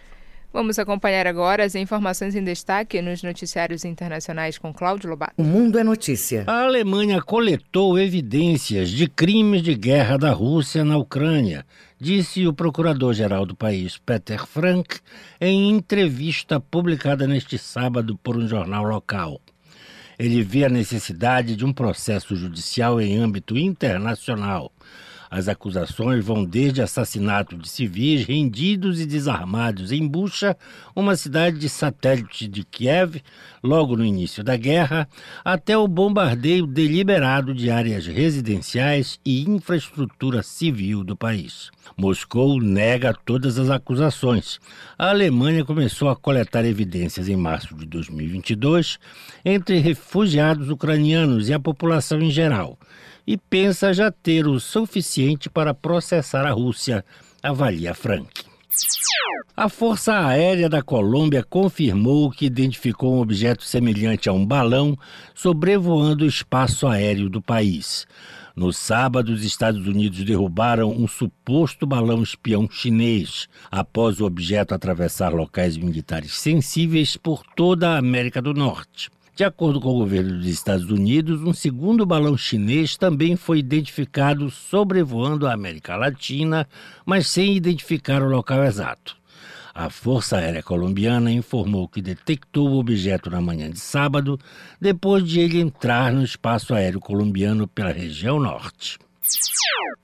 Vamos acompanhar agora as informações em destaque nos noticiários internacionais com Cláudio Lobato. O Mundo é Notícia. A Alemanha coletou evidências de crimes de guerra da Rússia na Ucrânia, disse o procurador-geral do país, Peter Frank, em entrevista publicada neste sábado por um jornal local. Ele vê a necessidade de um processo judicial em âmbito internacional as acusações vão desde assassinato de civis rendidos e desarmados em Bucha, uma cidade de satélite de Kiev, logo no início da guerra, até o bombardeio deliberado de áreas residenciais e infraestrutura civil do país. Moscou nega todas as acusações. A Alemanha começou a coletar evidências em março de 2022 entre refugiados ucranianos e a população em geral e pensa já ter o suficiente para processar a Rússia, avalia Frank. A Força Aérea da Colômbia confirmou que identificou um objeto semelhante a um balão sobrevoando o espaço aéreo do país. No sábado, os Estados Unidos derrubaram um suposto balão espião chinês, após o objeto atravessar locais militares sensíveis por toda a América do Norte. De acordo com o governo dos Estados Unidos, um segundo balão chinês também foi identificado sobrevoando a América Latina, mas sem identificar o local exato. A Força Aérea Colombiana informou que detectou o objeto na manhã de sábado, depois de ele entrar no espaço aéreo colombiano pela região norte.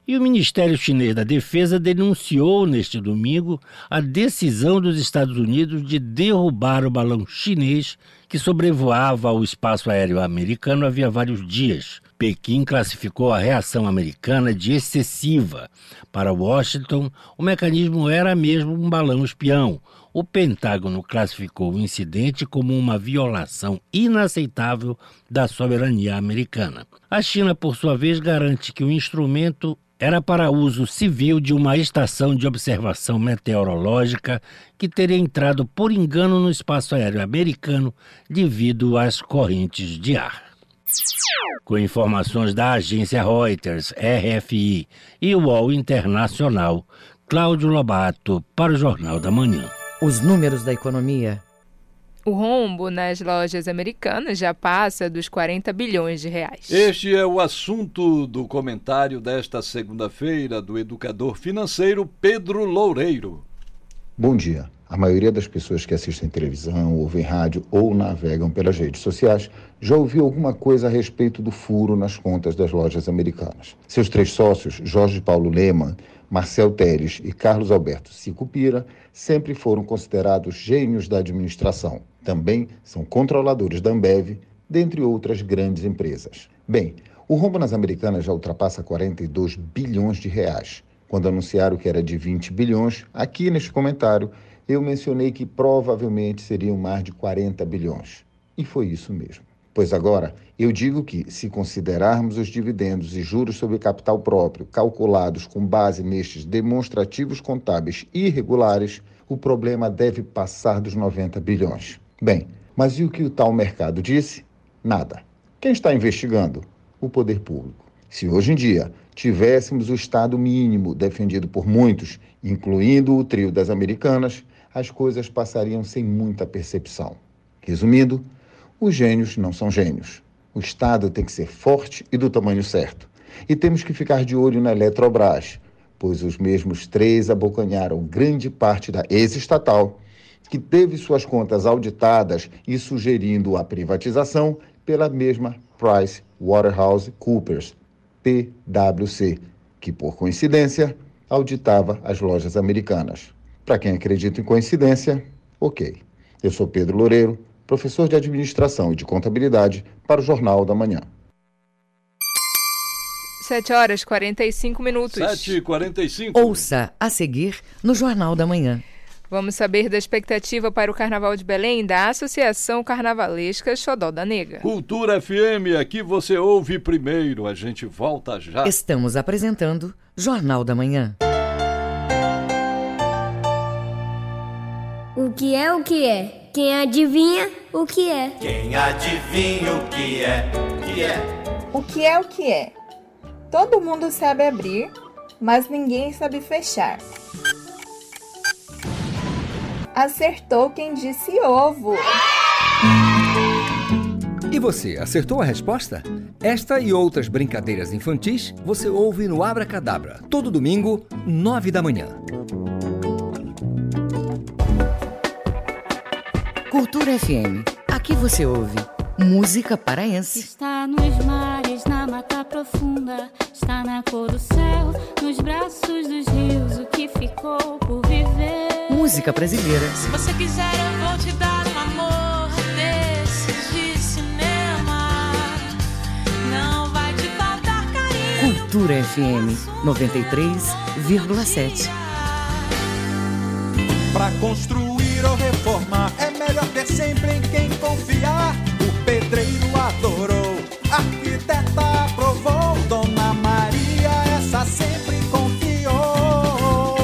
E o Ministério Chinês da Defesa denunciou neste domingo a decisão dos Estados Unidos de derrubar o balão chinês que sobrevoava o espaço aéreo americano havia vários dias. Pequim classificou a reação americana de excessiva. Para Washington, o mecanismo era mesmo um balão espião. O Pentágono classificou o incidente como uma violação inaceitável da soberania americana. A China, por sua vez, garante que o instrumento era para uso civil de uma estação de observação meteorológica que teria entrado por engano no espaço aéreo americano devido às correntes de ar. Com informações da agência Reuters, RFI e UOL Internacional, Cláudio Lobato para o Jornal da Manhã. Os números da economia. O rombo nas lojas americanas já passa dos 40 bilhões de reais. Este é o assunto do comentário desta segunda-feira do educador financeiro Pedro Loureiro. Bom dia. A maioria das pessoas que assistem televisão, ouvem rádio ou navegam pelas redes sociais já ouviu alguma coisa a respeito do furo nas contas das lojas americanas. Seus três sócios, Jorge Paulo Lehmann, Marcel Teres e Carlos Alberto Sicupira, sempre foram considerados gênios da administração. Também são controladores da Ambev, dentre outras grandes empresas. Bem, o rombo nas americanas já ultrapassa 42 bilhões de reais. Quando anunciaram que era de 20 bilhões, aqui neste comentário eu mencionei que provavelmente seriam mais de 40 bilhões. E foi isso mesmo. Pois agora, eu digo que, se considerarmos os dividendos e juros sobre capital próprio calculados com base nestes demonstrativos contábeis irregulares, o problema deve passar dos 90 bilhões. Bem, mas e o que o tal mercado disse? Nada. Quem está investigando? O poder público. Se hoje em dia tivéssemos o Estado mínimo defendido por muitos, incluindo o trio das americanas, as coisas passariam sem muita percepção. Resumindo, os gênios não são gênios. O Estado tem que ser forte e do tamanho certo. E temos que ficar de olho na Eletrobras, pois os mesmos três abocanharam grande parte da ex-estatal, que teve suas contas auditadas e sugerindo a privatização pela mesma Price Waterhouse Coopers, PwC, que por coincidência auditava as lojas americanas. Para quem acredita em coincidência, ok. Eu sou Pedro Loureiro, professor de administração e de contabilidade para o Jornal da Manhã. 7 horas e 45 minutos. 7 e 45 Ouça a seguir no Jornal da Manhã. Vamos saber da expectativa para o Carnaval de Belém da Associação Carnavalesca Xodó da Nega. Cultura FM, aqui você ouve primeiro. A gente volta já. Estamos apresentando Jornal da Manhã. O que é o que é? Quem adivinha o que é? Quem adivinha o que é? Que é? O que é o que é? Todo mundo sabe abrir, mas ninguém sabe fechar. Acertou quem disse ovo. E você, acertou a resposta? Esta e outras brincadeiras infantis você ouve no Abra Cadabra, todo domingo, nove da manhã. Cultura FM. Aqui você ouve música paraense. Está nos mares, na mata profunda, está na cor do céu, nos braços dos rios, o que ficou por viver. Música brasileira. Se você quiser, eu vou te dar um amor desses de cinema. Não vai te faltar carinho. Cultura FM 93,7. Pra construir ter sempre em quem confiar. O pedreiro adorou, a arquiteta aprovou. Dona Maria, essa sempre confiou.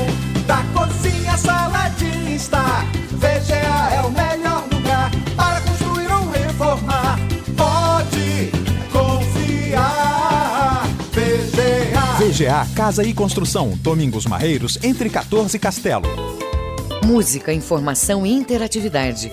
Da cozinha, sala de estar. VGA é o melhor lugar para construir ou reformar. Pode confiar. VGA. VGA Casa e Construção, Domingos Marreiros, entre 14 e Castelo. Música, informação e interatividade.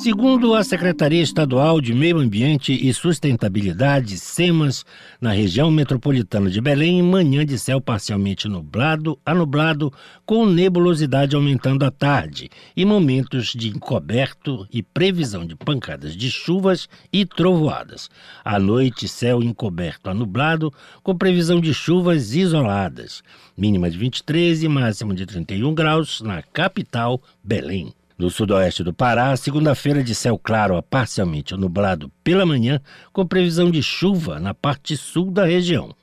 Segundo a Secretaria Estadual de Meio Ambiente e Sustentabilidade, SEMAS, na região metropolitana de Belém, manhã de céu parcialmente nublado a nublado, com nebulosidade aumentando à tarde e momentos de encoberto e previsão de pancadas de chuvas e trovoadas. À noite, céu encoberto a nublado, com previsão de chuvas isoladas. Mínima de 23 e máxima de 31 graus na capital, Belém. No sudoeste do Pará, segunda-feira de céu claro a parcialmente nublado pela manhã, com previsão de chuva na parte sul da região.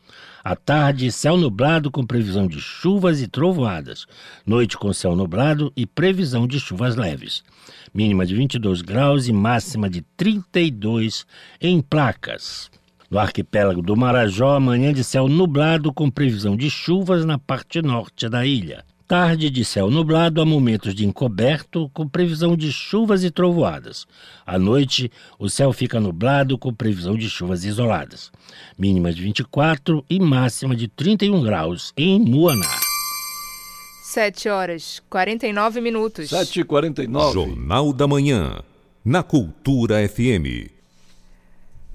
À tarde, céu nublado com previsão de chuvas e trovoadas. Noite com céu nublado e previsão de chuvas leves. Mínima de 22 graus e máxima de 32 em placas. No arquipélago do Marajó, manhã de céu nublado com previsão de chuvas na parte norte da ilha. Tarde de céu nublado a momentos de encoberto, com previsão de chuvas e trovoadas. À noite, o céu fica nublado, com previsão de chuvas isoladas. Mínima de 24 e máxima de 31 graus em Muaná. 7 horas 49 minutos. 7 e 49 Jornal da Manhã, na Cultura FM.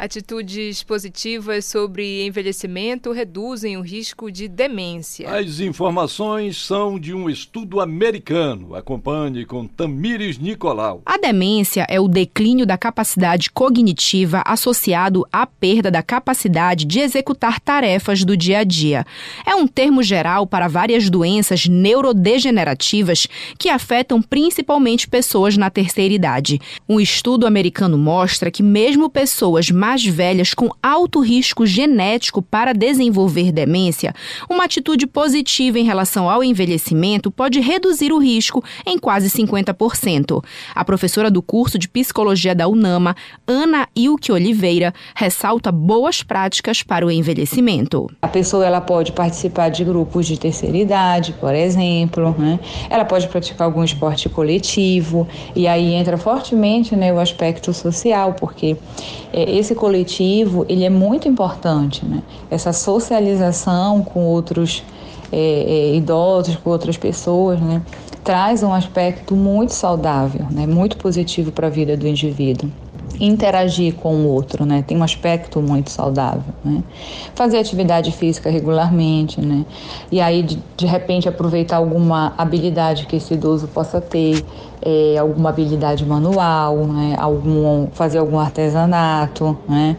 Atitudes positivas sobre envelhecimento reduzem o risco de demência. As informações são de um estudo americano. Acompanhe com Tamires Nicolau. A demência é o declínio da capacidade cognitiva associado à perda da capacidade de executar tarefas do dia a dia. É um termo geral para várias doenças neurodegenerativas que afetam principalmente pessoas na terceira idade. Um estudo americano mostra que mesmo pessoas mais mais velhas com alto risco genético para desenvolver demência, uma atitude positiva em relação ao envelhecimento pode reduzir o risco em quase 50%. A professora do curso de psicologia da UNAMA, Ana Ilke Oliveira, ressalta boas práticas para o envelhecimento. A pessoa ela pode participar de grupos de terceira idade, por exemplo, né? ela pode praticar algum esporte coletivo, e aí entra fortemente né, o aspecto social, porque é, esse coletivo ele é muito importante, né? Essa socialização com outros é, é, idosos, com outras pessoas, né? Traz um aspecto muito saudável, né? Muito positivo para a vida do indivíduo interagir com o outro, né? Tem um aspecto muito saudável, né? Fazer atividade física regularmente, né? E aí, de, de repente, aproveitar alguma habilidade que esse idoso possa ter, é, alguma habilidade manual, né? algum, fazer algum artesanato, né?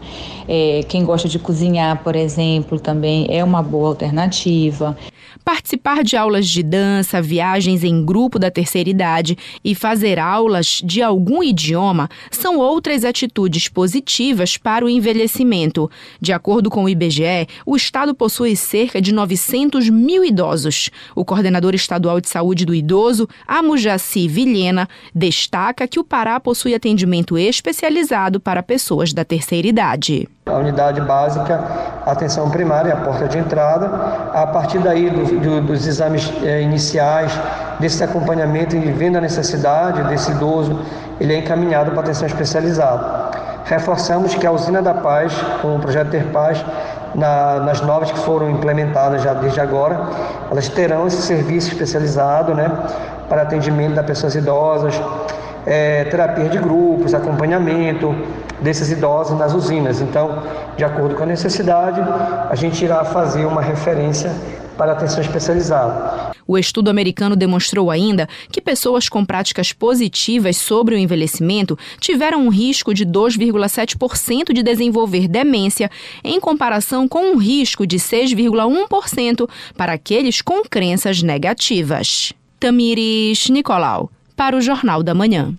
É, quem gosta de cozinhar, por exemplo, também é uma boa alternativa participar de aulas de dança, viagens em grupo da terceira idade e fazer aulas de algum idioma são outras atitudes positivas para o envelhecimento. De acordo com o IBGE, o estado possui cerca de 900 mil idosos. O coordenador estadual de saúde do idoso, Amujaci Vilhena, destaca que o Pará possui atendimento especializado para pessoas da terceira idade. A unidade básica, atenção primária, a porta de entrada. A partir daí do, do, dos exames é, iniciais, desse acompanhamento e vendo a necessidade desse idoso, ele é encaminhado para atenção especializada. Reforçamos que a usina da paz, com o projeto Ter Paz, na, nas novas que foram implementadas já desde agora, elas terão esse serviço especializado, né, para atendimento das pessoas idosas, é, terapia de grupos, acompanhamento desses idosos nas usinas. Então, de acordo com a necessidade, a gente irá fazer uma referência para atenção especializada. O estudo americano demonstrou ainda que pessoas com práticas positivas sobre o envelhecimento tiveram um risco de 2,7% de desenvolver demência, em comparação com um risco de 6,1% para aqueles com crenças negativas. Tamires Nicolau para o Jornal da Manhã.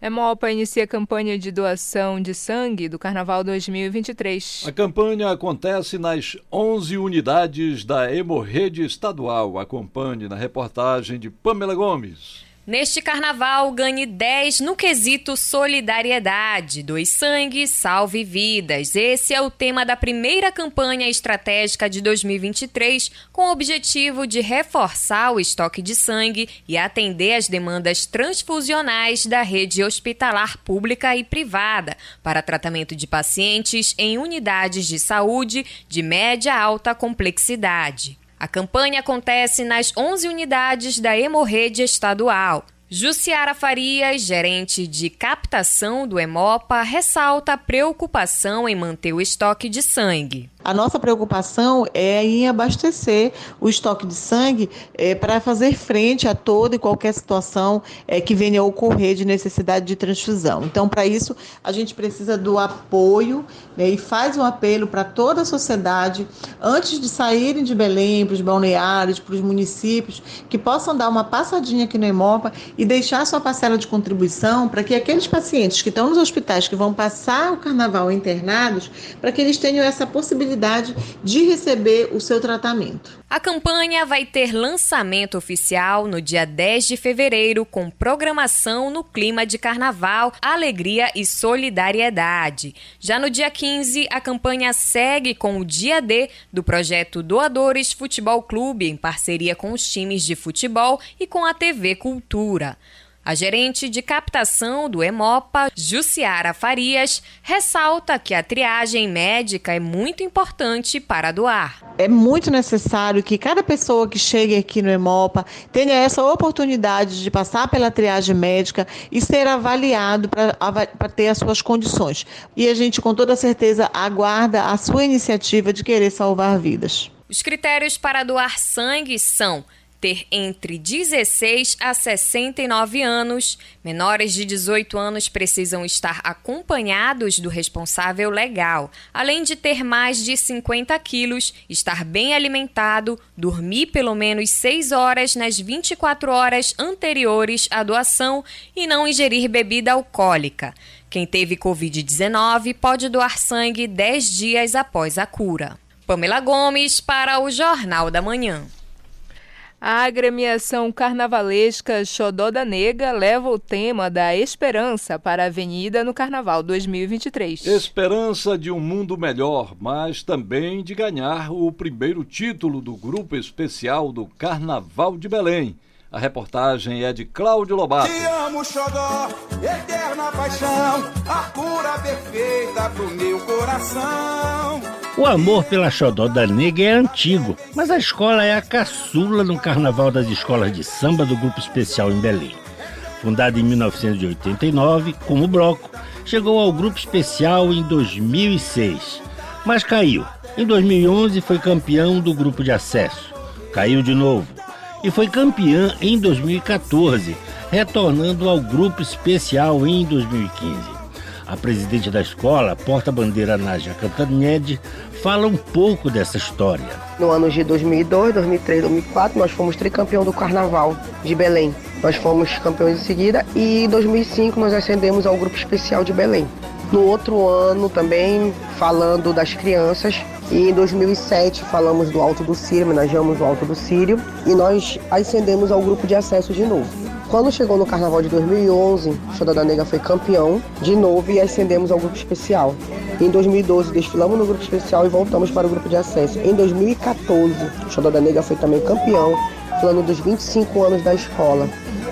Hemopa inicia a campanha de doação de sangue do Carnaval 2023. A campanha acontece nas 11 unidades da Hemorrede Estadual. Acompanhe na reportagem de Pamela Gomes. Neste carnaval, ganhe 10 no quesito solidariedade. Doe sangue, salve vidas. Esse é o tema da primeira campanha estratégica de 2023, com o objetivo de reforçar o estoque de sangue e atender as demandas transfusionais da rede hospitalar pública e privada para tratamento de pacientes em unidades de saúde de média alta complexidade. A campanha acontece nas 11 unidades da Hemorrede Estadual. Jussiara Farias, gerente de captação do Hemopa, ressalta a preocupação em manter o estoque de sangue. A nossa preocupação é em abastecer o estoque de sangue é, para fazer frente a toda e qualquer situação é, que venha a ocorrer de necessidade de transfusão. Então, para isso, a gente precisa do apoio né, e faz um apelo para toda a sociedade, antes de saírem de Belém, para os balneários, para os municípios, que possam dar uma passadinha aqui no Hemopa e deixar sua parcela de contribuição para que aqueles pacientes que estão nos hospitais, que vão passar o carnaval internados, para que eles tenham essa possibilidade de receber o seu tratamento. A campanha vai ter lançamento oficial no dia 10 de fevereiro, com programação no clima de carnaval, alegria e solidariedade. Já no dia 15, a campanha segue com o dia D do projeto Doadores Futebol Clube, em parceria com os times de futebol e com a TV Cultura. A gerente de captação do Emopa, Jussiara Farias, ressalta que a triagem médica é muito importante para doar. É muito necessário que cada pessoa que chegue aqui no Emopa tenha essa oportunidade de passar pela triagem médica e ser avaliado para ter as suas condições. E a gente, com toda certeza, aguarda a sua iniciativa de querer salvar vidas. Os critérios para doar sangue são ter entre 16 a 69 anos. Menores de 18 anos precisam estar acompanhados do responsável legal, além de ter mais de 50 quilos, estar bem alimentado, dormir pelo menos 6 horas nas 24 horas anteriores à doação e não ingerir bebida alcoólica. Quem teve Covid-19 pode doar sangue 10 dias após a cura. Pamela Gomes para o Jornal da Manhã. A agremiação carnavalesca Xodó da Nega leva o tema da esperança para a Avenida no Carnaval 2023. Esperança de um mundo melhor, mas também de ganhar o primeiro título do grupo especial do Carnaval de Belém. A reportagem é de Cláudio Lobato. Te amo, Xodó, eterna paixão, a cura perfeita pro meu coração. O amor pela Xodó da Nega é antigo, mas a escola é a caçula no Carnaval das Escolas de Samba do Grupo Especial em Belém. Fundada em 1989, como bloco, chegou ao Grupo Especial em 2006, mas caiu. Em 2011 foi campeão do grupo de acesso. Caiu de novo e foi campeã em 2014, retornando ao grupo especial em 2015. A presidente da escola, porta-bandeira Nádia Cantanhede, fala um pouco dessa história. No ano de 2002, 2003, 2004, nós fomos tricampeão do Carnaval de Belém. Nós fomos campeões em seguida e em 2005 nós ascendemos ao grupo especial de Belém. No outro ano também, falando das crianças, e em 2007 falamos do Alto do Sírio, homenageamos o Alto do Sírio e nós ascendemos ao grupo de acesso de novo. Quando chegou no Carnaval de 2011, o da Negra foi campeão de novo e ascendemos ao grupo especial. Em 2012 desfilamos no grupo especial e voltamos para o grupo de acesso. Em 2014, o da Negra foi também campeão, falando dos 25 anos da escola.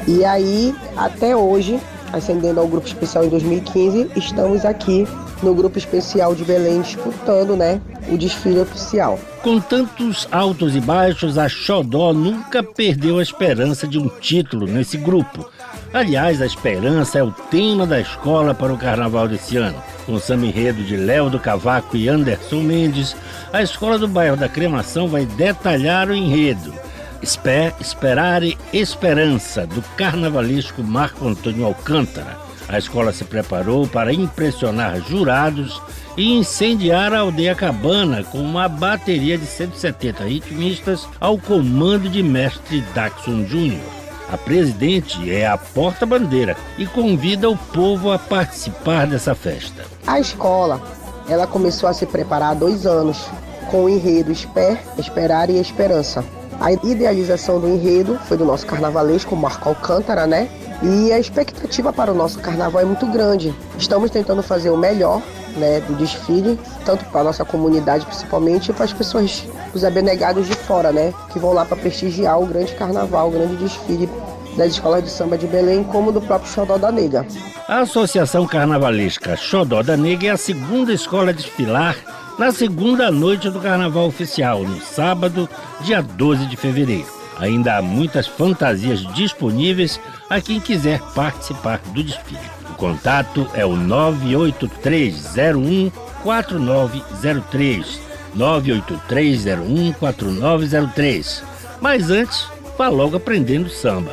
E aí, até hoje, ascendendo ao grupo especial em 2015, estamos aqui no grupo especial de Belém disputando, né, o desfile oficial. Com tantos altos e baixos, a Xodó nunca perdeu a esperança de um título nesse grupo. Aliás, a esperança é o tema da escola para o carnaval desse ano. Com samba enredo de Léo do Cavaco e Anderson Mendes, a escola do bairro da Cremação vai detalhar o enredo. Esper, esperar e esperança do carnavalesco Marco Antônio Alcântara. A escola se preparou para impressionar jurados e incendiar a aldeia Cabana com uma bateria de 170 ritmistas ao comando de mestre Daxon Júnior. A presidente é a porta-bandeira e convida o povo a participar dessa festa. A escola, ela começou a se preparar há dois anos com o enredo Esper, Esperar e Esperança. A idealização do enredo foi do nosso carnavalesco Marco Alcântara, né? E a expectativa para o nosso carnaval é muito grande. Estamos tentando fazer o melhor né, do desfile, tanto para a nossa comunidade principalmente, e para as pessoas, os abnegados de fora, né, que vão lá para prestigiar o grande carnaval, o grande desfile das escolas de samba de Belém, como do próprio Xodó da Nega. A Associação Carnavalesca Xodó da Nega é a segunda escola a desfilar na segunda noite do Carnaval Oficial, no sábado, dia 12 de fevereiro. Ainda há muitas fantasias disponíveis a quem quiser participar do desfile. O contato é o 98301 4903. 98301 4903. Mas antes, vá logo aprendendo samba.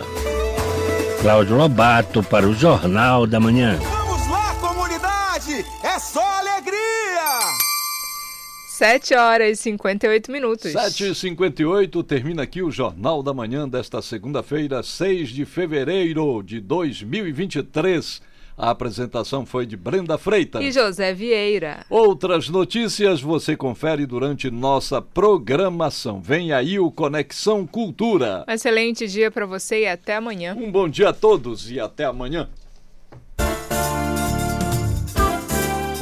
Cláudio Lobato para o Jornal da Manhã. Vamos lá, comunidade! É só alegria! 7 horas e 58 minutos. 7 e 58 termina aqui o Jornal da Manhã desta segunda-feira, 6 de fevereiro de 2023. A apresentação foi de Brenda Freitas. E José Vieira. Outras notícias você confere durante nossa programação. Vem aí o Conexão Cultura. Um excelente dia para você e até amanhã. Um bom dia a todos e até amanhã.